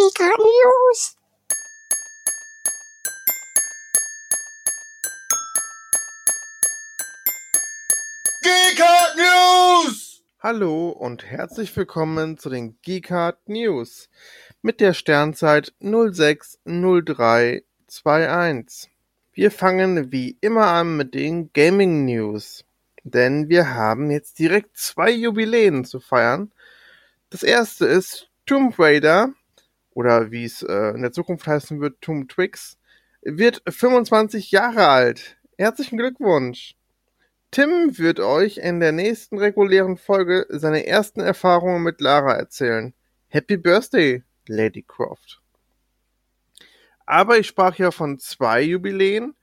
GK News. Geekart News! Hallo und herzlich willkommen zu den Geekart News mit der Sternzeit 060321. Wir fangen wie immer an mit den Gaming News, denn wir haben jetzt direkt zwei Jubiläen zu feiern. Das erste ist Tomb Raider, oder wie es äh, in der Zukunft heißen wird, Tomb Twix, wird 25 Jahre alt. Herzlichen Glückwunsch! Tim wird euch in der nächsten regulären Folge seine ersten Erfahrungen mit Lara erzählen. Happy Birthday, Lady Croft. Aber ich sprach ja von zwei Jubiläen.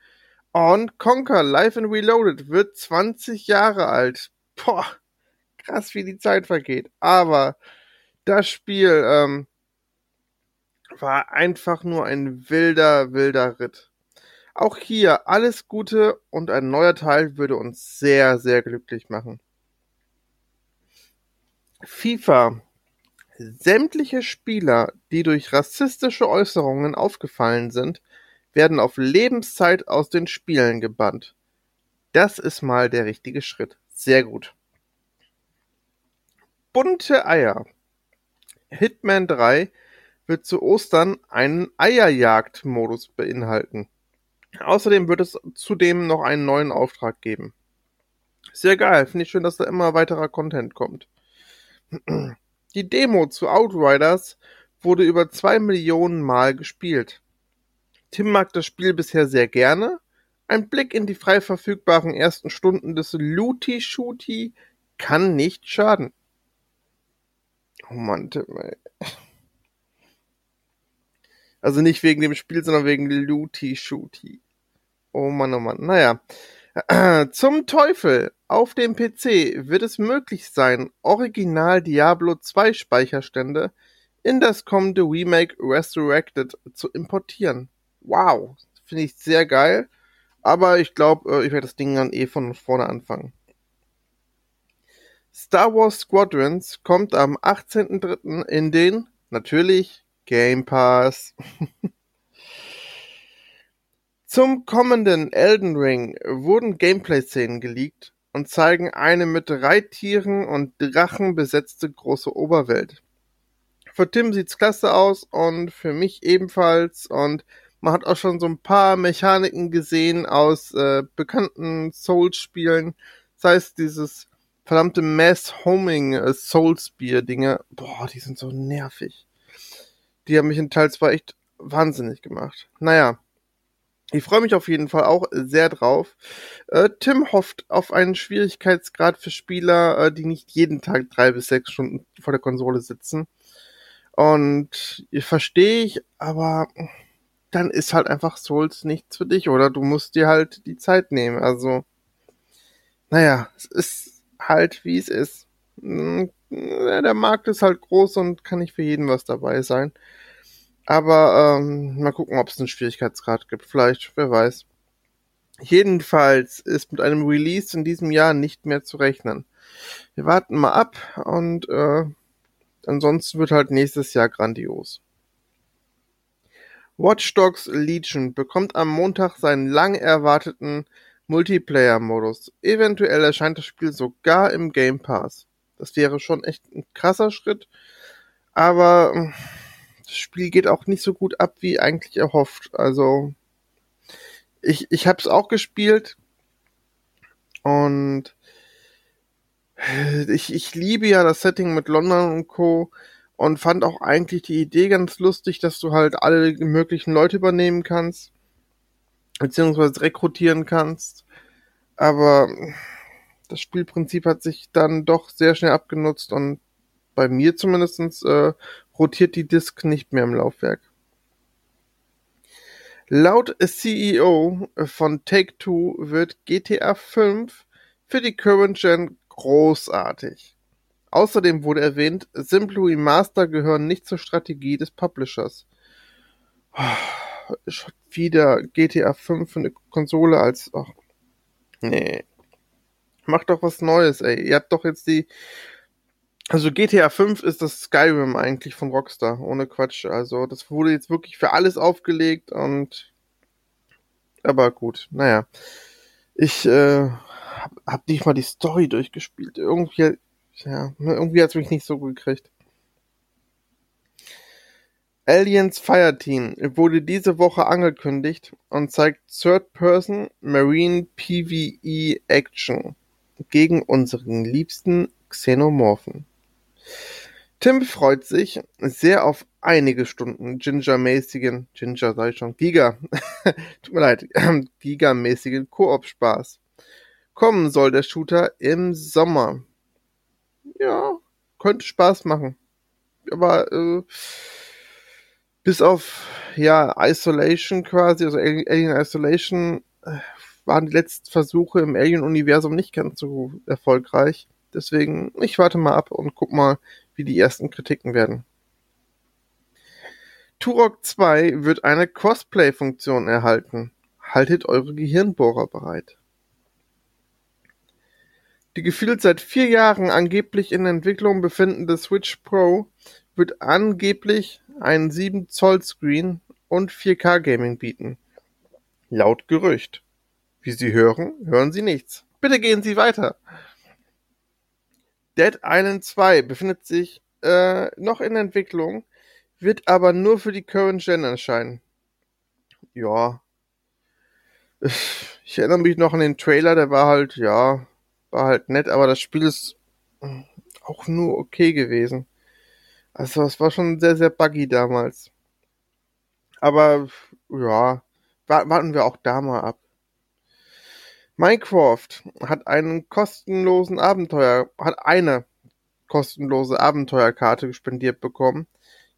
Und Conquer Live and Reloaded wird 20 Jahre alt. Boah, krass, wie die Zeit vergeht. Aber das Spiel ähm, war einfach nur ein wilder, wilder Ritt. Auch hier alles Gute und ein neuer Teil würde uns sehr, sehr glücklich machen. FIFA. Sämtliche Spieler, die durch rassistische Äußerungen aufgefallen sind, werden auf Lebenszeit aus den Spielen gebannt. Das ist mal der richtige Schritt. Sehr gut. Bunte Eier. Hitman 3 wird zu Ostern einen Eierjagd-Modus beinhalten. Außerdem wird es zudem noch einen neuen Auftrag geben. Sehr geil, finde ich schön, dass da immer weiterer Content kommt. Die Demo zu Outriders wurde über zwei Millionen Mal gespielt. Tim mag das Spiel bisher sehr gerne. Ein Blick in die frei verfügbaren ersten Stunden des Looty Shooty kann nicht schaden. Oh Mann, Tim, ey. Also nicht wegen dem Spiel, sondern wegen Looty Shooty. Oh Mann, oh Mann. Naja. Zum Teufel! Auf dem PC wird es möglich sein, Original Diablo 2 Speicherstände in das kommende Remake Resurrected zu importieren. Wow, finde ich sehr geil. Aber ich glaube, äh, ich werde das Ding dann eh von vorne anfangen. Star Wars Squadrons kommt am 18.03. in den, natürlich, Game Pass. Zum kommenden Elden Ring wurden Gameplay-Szenen geleakt und zeigen eine mit Reittieren und Drachen besetzte große Oberwelt. Für Tim sieht's klasse aus und für mich ebenfalls und man hat auch schon so ein paar Mechaniken gesehen aus äh, bekannten Souls-Spielen. Das heißt, dieses verdammte Mass Homing äh, boah, die sind so nervig. Die haben mich in Teil 2 echt wahnsinnig gemacht. Naja, ich freue mich auf jeden Fall auch sehr drauf. Äh, Tim hofft auf einen Schwierigkeitsgrad für Spieler, äh, die nicht jeden Tag drei bis sechs Stunden vor der Konsole sitzen. Und verstehe ich, aber dann ist halt einfach Souls nichts für dich, oder? Du musst dir halt die Zeit nehmen. Also, naja, es ist halt wie es ist. Hm, der Markt ist halt groß und kann nicht für jeden was dabei sein. Aber ähm, mal gucken, ob es einen Schwierigkeitsgrad gibt. Vielleicht, wer weiß. Jedenfalls ist mit einem Release in diesem Jahr nicht mehr zu rechnen. Wir warten mal ab und äh, ansonsten wird halt nächstes Jahr grandios. Watch Dogs Legion bekommt am Montag seinen lang erwarteten Multiplayer-Modus. Eventuell erscheint das Spiel sogar im Game Pass. Das wäre schon echt ein krasser Schritt, aber das Spiel geht auch nicht so gut ab, wie eigentlich erhofft. Also ich, ich habe es auch gespielt und ich, ich liebe ja das Setting mit London und Co. und fand auch eigentlich die Idee ganz lustig, dass du halt alle möglichen Leute übernehmen kannst, beziehungsweise rekrutieren kannst. Aber das Spielprinzip hat sich dann doch sehr schnell abgenutzt und bei mir zumindestens äh, rotiert die Disk nicht mehr im Laufwerk. Laut CEO von Take-Two wird GTA 5 für die Current Gen großartig. Außerdem wurde erwähnt, Simple Remaster gehören nicht zur Strategie des Publishers. Schon wieder GTA 5 für eine Konsole als. Oh, nee. Macht doch was Neues, ey. Ihr habt doch jetzt die Also GTA 5 ist das Skyrim eigentlich von Rockstar, ohne Quatsch. Also das wurde jetzt wirklich für alles aufgelegt und aber gut, naja. Ich äh, hab, hab nicht mal die Story durchgespielt. Irgendwie, ja, irgendwie hat's mich nicht so gekriegt. Aliens Fireteam wurde diese Woche angekündigt und zeigt Third-Person Marine PvE Action gegen unseren liebsten Xenomorphen. Tim freut sich sehr auf einige Stunden Ginger-mäßigen, Ginger sei schon, Giga, tut mir leid, Giga-mäßigen Koop-Spaß. Kommen soll der Shooter im Sommer. Ja, könnte Spaß machen. Aber äh, bis auf ja Isolation quasi, also Alien Isolation, äh, waren die letzten Versuche im Alien-Universum nicht ganz so erfolgreich. Deswegen, ich warte mal ab und guck mal, wie die ersten Kritiken werden. Turok 2 wird eine Crossplay-Funktion erhalten. Haltet eure Gehirnbohrer bereit. Die gefühlt seit vier Jahren angeblich in Entwicklung befindende Switch Pro wird angeblich einen 7 Zoll Screen und 4K Gaming bieten. Laut Gerücht. Wie Sie hören, hören Sie nichts. Bitte gehen Sie weiter. Dead Island 2 befindet sich äh, noch in Entwicklung, wird aber nur für die Current Gen erscheinen. Ja. Ich erinnere mich noch an den Trailer, der war halt, ja, war halt nett, aber das Spiel ist auch nur okay gewesen. Also es war schon sehr, sehr buggy damals. Aber ja, warten wir auch da mal ab. Minecraft hat einen kostenlosen Abenteuer, hat eine kostenlose Abenteuerkarte spendiert bekommen.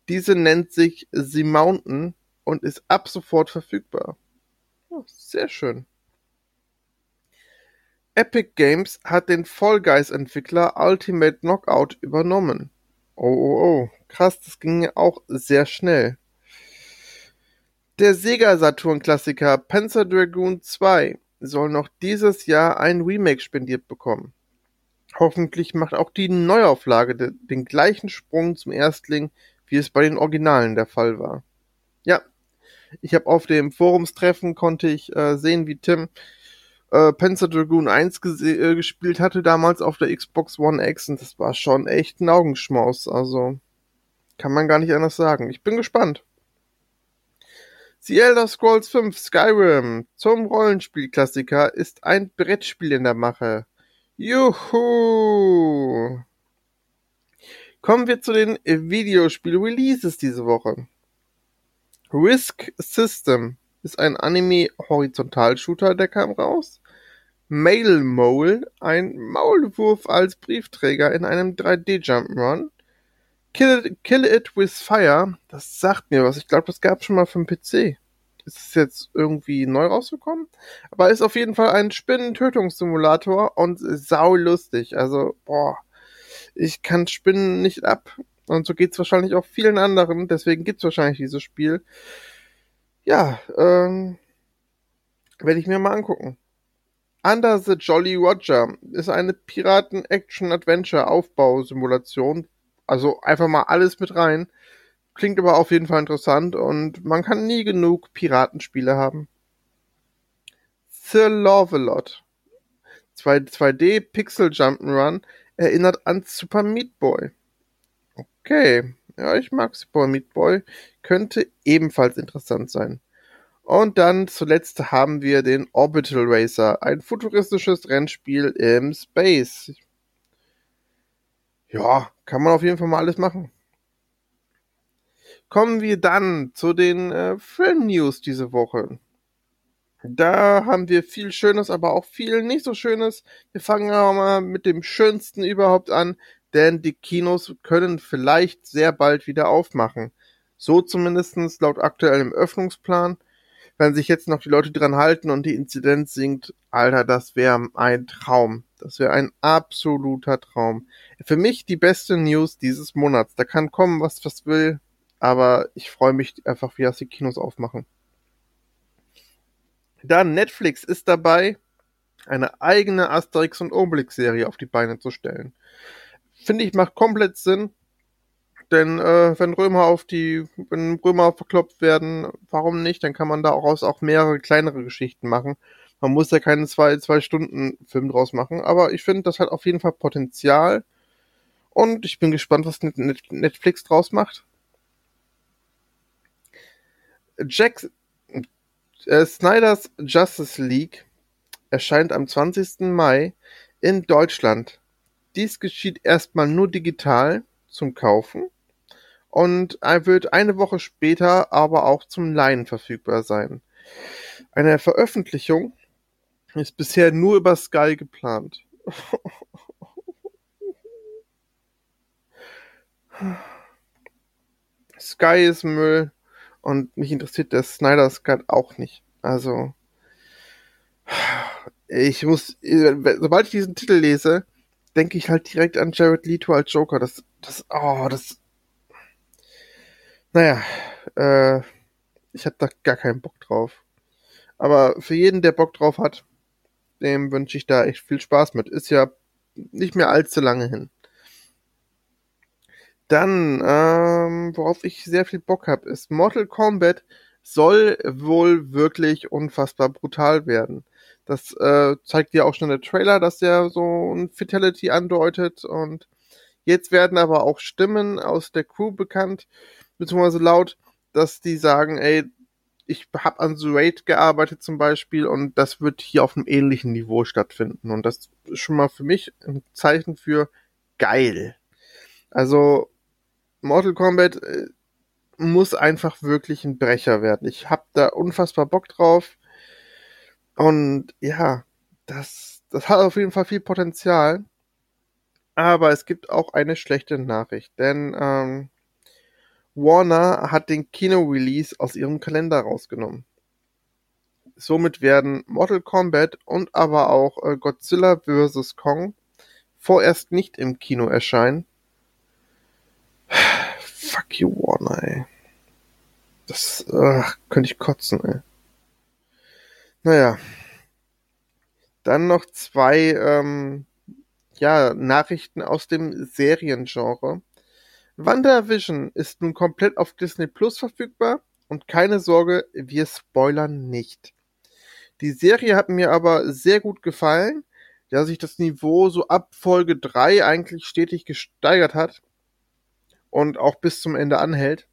Diese nennt sich The Mountain und ist ab sofort verfügbar. Oh, sehr schön. Epic Games hat den Fall Guys Entwickler Ultimate Knockout übernommen. Oh, oh, oh. Krass, das ging ja auch sehr schnell. Der Sega Saturn Klassiker Panzer Dragoon 2 soll noch dieses Jahr ein Remake spendiert bekommen. Hoffentlich macht auch die Neuauflage de den gleichen Sprung zum Erstling, wie es bei den Originalen der Fall war. Ja, ich habe auf dem Forumstreffen konnte ich äh, sehen, wie Tim äh, Panzer Dragoon 1 äh, gespielt hatte damals auf der Xbox One X und das war schon echt ein Augenschmaus. Also kann man gar nicht anders sagen. Ich bin gespannt. The Elder Scrolls 5 Skyrim zum Rollenspielklassiker ist ein Brettspiel in der Mache. Juhu! Kommen wir zu den Videospiel-Releases diese Woche. Risk System ist ein Anime-Horizontal-Shooter, der kam raus. Mail Mole, ein Maulwurf als Briefträger in einem 3D-Jump'n'Run. Kill It, Kill It With Fire, das sagt mir was. Ich glaube, das gab schon mal für den PC. Ist es jetzt irgendwie neu rausgekommen? Aber ist auf jeden Fall ein Spinnen-Tötungssimulator und sau lustig. Also, boah, ich kann Spinnen nicht ab. Und so geht's wahrscheinlich auch vielen anderen. Deswegen gibt's wahrscheinlich dieses Spiel. Ja, ähm, werde ich mir mal angucken. Under the Jolly Roger ist eine Piraten-Action-Adventure-Aufbausimulation also einfach mal alles mit rein. Klingt aber auf jeden Fall interessant und man kann nie genug Piratenspiele haben. The Love-A-Lot. 2D Pixel Jump'n'Run erinnert an Super Meat Boy. Okay, ja, ich mag Super Meat Boy. Könnte ebenfalls interessant sein. Und dann zuletzt haben wir den Orbital Racer, ein futuristisches Rennspiel im Space. Ja, kann man auf jeden Fall mal alles machen. Kommen wir dann zu den äh, Film-News diese Woche. Da haben wir viel Schönes, aber auch viel nicht so Schönes. Wir fangen aber mal mit dem Schönsten überhaupt an, denn die Kinos können vielleicht sehr bald wieder aufmachen. So zumindestens laut aktuellem Öffnungsplan wenn sich jetzt noch die Leute dran halten und die Inzidenz sinkt, Alter, das wäre ein Traum. Das wäre ein absoluter Traum. Für mich die beste News dieses Monats. Da kann kommen, was was will, aber ich freue mich einfach, wie das die Kinos aufmachen. Dann Netflix ist dabei, eine eigene Asterix und Obelix Serie auf die Beine zu stellen. finde ich, macht komplett Sinn. Denn äh, wenn Römer auf die, wenn Römer verkloppt werden, warum nicht? Dann kann man daraus auch mehrere kleinere Geschichten machen. Man muss ja keinen zwei, zwei Stunden Film draus machen, aber ich finde, das hat auf jeden Fall Potenzial. Und ich bin gespannt, was Netflix draus macht. Jack äh, Snyders Justice League erscheint am 20. Mai in Deutschland. Dies geschieht erstmal nur digital zum Kaufen und er wird eine Woche später aber auch zum Leihen verfügbar sein. Eine Veröffentlichung ist bisher nur über Sky geplant. Sky ist Müll und mich interessiert der Snyder's Cut auch nicht. Also ich muss, sobald ich diesen Titel lese, denke ich halt direkt an Jared Leto als Joker. Das, das, oh, das. Naja, äh, ich hab da gar keinen Bock drauf. Aber für jeden, der Bock drauf hat, dem wünsche ich da echt viel Spaß mit. Ist ja nicht mehr allzu lange hin. Dann, ähm, worauf ich sehr viel Bock habe, ist Mortal Kombat soll wohl wirklich unfassbar brutal werden. Das äh, zeigt ja auch schon der Trailer, dass der so ein Fatality andeutet und jetzt werden aber auch Stimmen aus der Crew bekannt, beziehungsweise laut, dass die sagen, ey, ich habe an The Raid gearbeitet zum Beispiel und das wird hier auf einem ähnlichen Niveau stattfinden und das ist schon mal für mich ein Zeichen für geil. Also Mortal Kombat äh, muss einfach wirklich ein Brecher werden. Ich hab da unfassbar Bock drauf. Und ja, das, das hat auf jeden Fall viel Potenzial. Aber es gibt auch eine schlechte Nachricht, denn ähm, Warner hat den Kino-Release aus ihrem Kalender rausgenommen. Somit werden Mortal Kombat und aber auch äh, Godzilla vs. Kong vorerst nicht im Kino erscheinen, Fuck you, Warner, ey. Das ach, könnte ich kotzen, ey. Naja. Dann noch zwei ähm, ja, Nachrichten aus dem Seriengenre. WandaVision ist nun komplett auf Disney Plus verfügbar und keine Sorge, wir spoilern nicht. Die Serie hat mir aber sehr gut gefallen, da sich das Niveau so ab Folge 3 eigentlich stetig gesteigert hat und auch bis zum Ende anhält.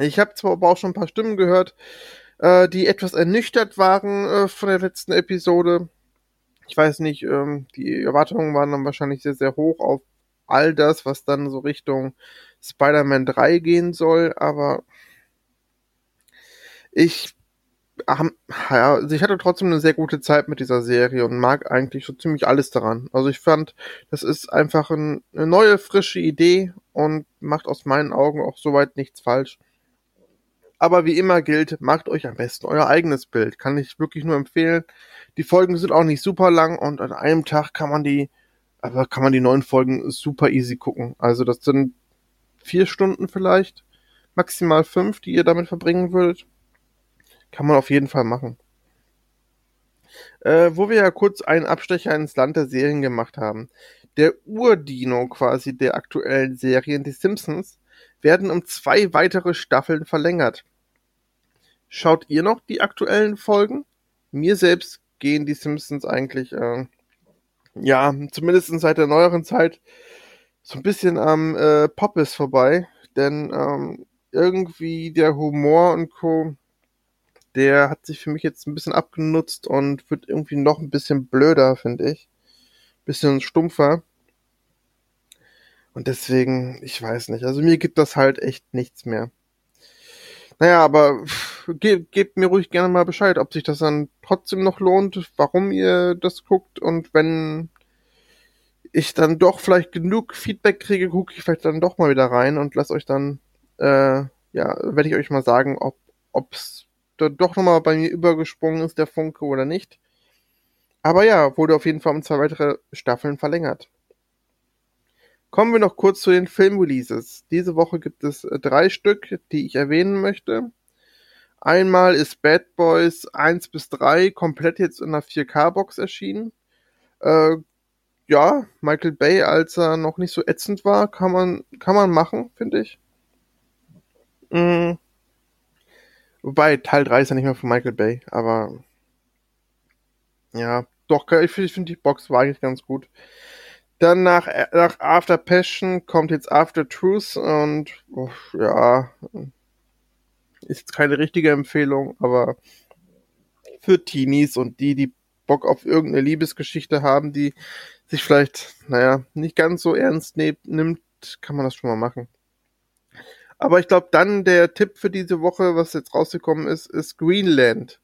Ich habe zwar aber auch schon ein paar Stimmen gehört, äh, die etwas ernüchtert waren äh, von der letzten Episode. Ich weiß nicht, ähm, die Erwartungen waren dann wahrscheinlich sehr, sehr hoch auf all das, was dann so Richtung Spider-Man 3 gehen soll, aber ich also ich hatte trotzdem eine sehr gute Zeit mit dieser Serie und mag eigentlich so ziemlich alles daran. Also ich fand, das ist einfach ein, eine neue, frische Idee und macht aus meinen Augen auch soweit nichts falsch. Aber wie immer gilt, macht euch am besten euer eigenes Bild. Kann ich wirklich nur empfehlen. Die Folgen sind auch nicht super lang und an einem Tag kann man die, aber kann man die neuen Folgen super easy gucken. Also das sind vier Stunden vielleicht, maximal fünf, die ihr damit verbringen würdet. Kann man auf jeden Fall machen. Äh, wo wir ja kurz einen Abstecher ins Land der Serien gemacht haben. Der Urdino quasi der aktuellen Serien, die Simpsons, werden um zwei weitere Staffeln verlängert. Schaut ihr noch die aktuellen Folgen? Mir selbst gehen die Simpsons eigentlich, äh, ja, zumindest seit der neueren Zeit so ein bisschen am äh, Poppes vorbei. Denn ähm, irgendwie der Humor und Co der hat sich für mich jetzt ein bisschen abgenutzt und wird irgendwie noch ein bisschen blöder, finde ich. Bisschen stumpfer. Und deswegen, ich weiß nicht. Also mir gibt das halt echt nichts mehr. Naja, aber gebt, gebt mir ruhig gerne mal Bescheid, ob sich das dann trotzdem noch lohnt, warum ihr das guckt und wenn ich dann doch vielleicht genug Feedback kriege, gucke ich vielleicht dann doch mal wieder rein und lass euch dann, äh, ja, werde ich euch mal sagen, ob ob's da doch nochmal bei mir übergesprungen ist, der Funke oder nicht. Aber ja, wurde auf jeden Fall um zwei weitere Staffeln verlängert. Kommen wir noch kurz zu den Filmreleases. Diese Woche gibt es äh, drei Stück, die ich erwähnen möchte. Einmal ist Bad Boys 1 bis 3 komplett jetzt in der 4K-Box erschienen. Äh, ja, Michael Bay, als er noch nicht so ätzend war, kann man, kann man machen, finde ich. Mhm. Wobei, Teil 3 ist ja nicht mehr von Michael Bay, aber ja, doch, ich finde find die Box war eigentlich ganz gut. Dann nach, nach After Passion kommt jetzt After Truth und oh, ja, ist keine richtige Empfehlung, aber für Teenies und die, die Bock auf irgendeine Liebesgeschichte haben, die sich vielleicht, naja, nicht ganz so ernst ne nimmt, kann man das schon mal machen. Aber ich glaube, dann der Tipp für diese Woche, was jetzt rausgekommen ist, ist Greenland.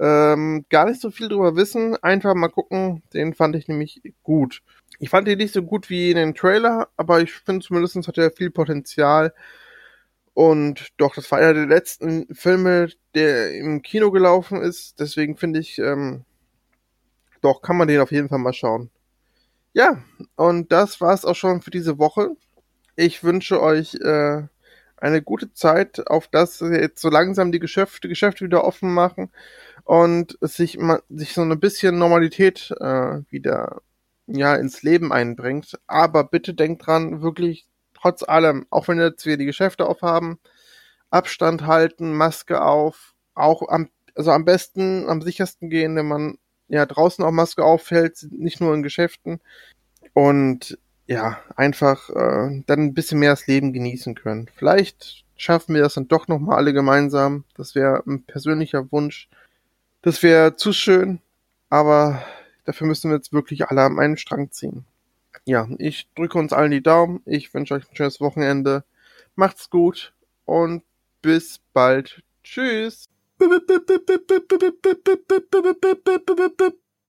Ähm, gar nicht so viel drüber wissen, einfach mal gucken. Den fand ich nämlich gut. Ich fand ihn nicht so gut wie in den Trailer, aber ich finde zumindest hat er viel Potenzial. Und doch, das war einer der letzten Filme, der im Kino gelaufen ist. Deswegen finde ich, ähm, doch, kann man den auf jeden Fall mal schauen. Ja, und das war's auch schon für diese Woche. Ich wünsche euch äh, eine gute Zeit, auf dass jetzt so langsam die Geschäfte, Geschäfte wieder offen machen und sich, sich so ein bisschen Normalität äh, wieder ja ins Leben einbringt. Aber bitte denkt dran, wirklich trotz allem, auch wenn jetzt wir die Geschäfte aufhaben, Abstand halten, Maske auf, auch am, also am besten, am sichersten gehen, wenn man ja draußen auch Maske auffällt, nicht nur in Geschäften. Und ja, einfach äh, dann ein bisschen mehr das Leben genießen können. Vielleicht schaffen wir das dann doch nochmal alle gemeinsam. Das wäre ein persönlicher Wunsch. Das wäre zu schön, aber dafür müssen wir jetzt wirklich alle am einen Strang ziehen. Ja, ich drücke uns allen die Daumen. Ich wünsche euch ein schönes Wochenende. Macht's gut und bis bald. Tschüss.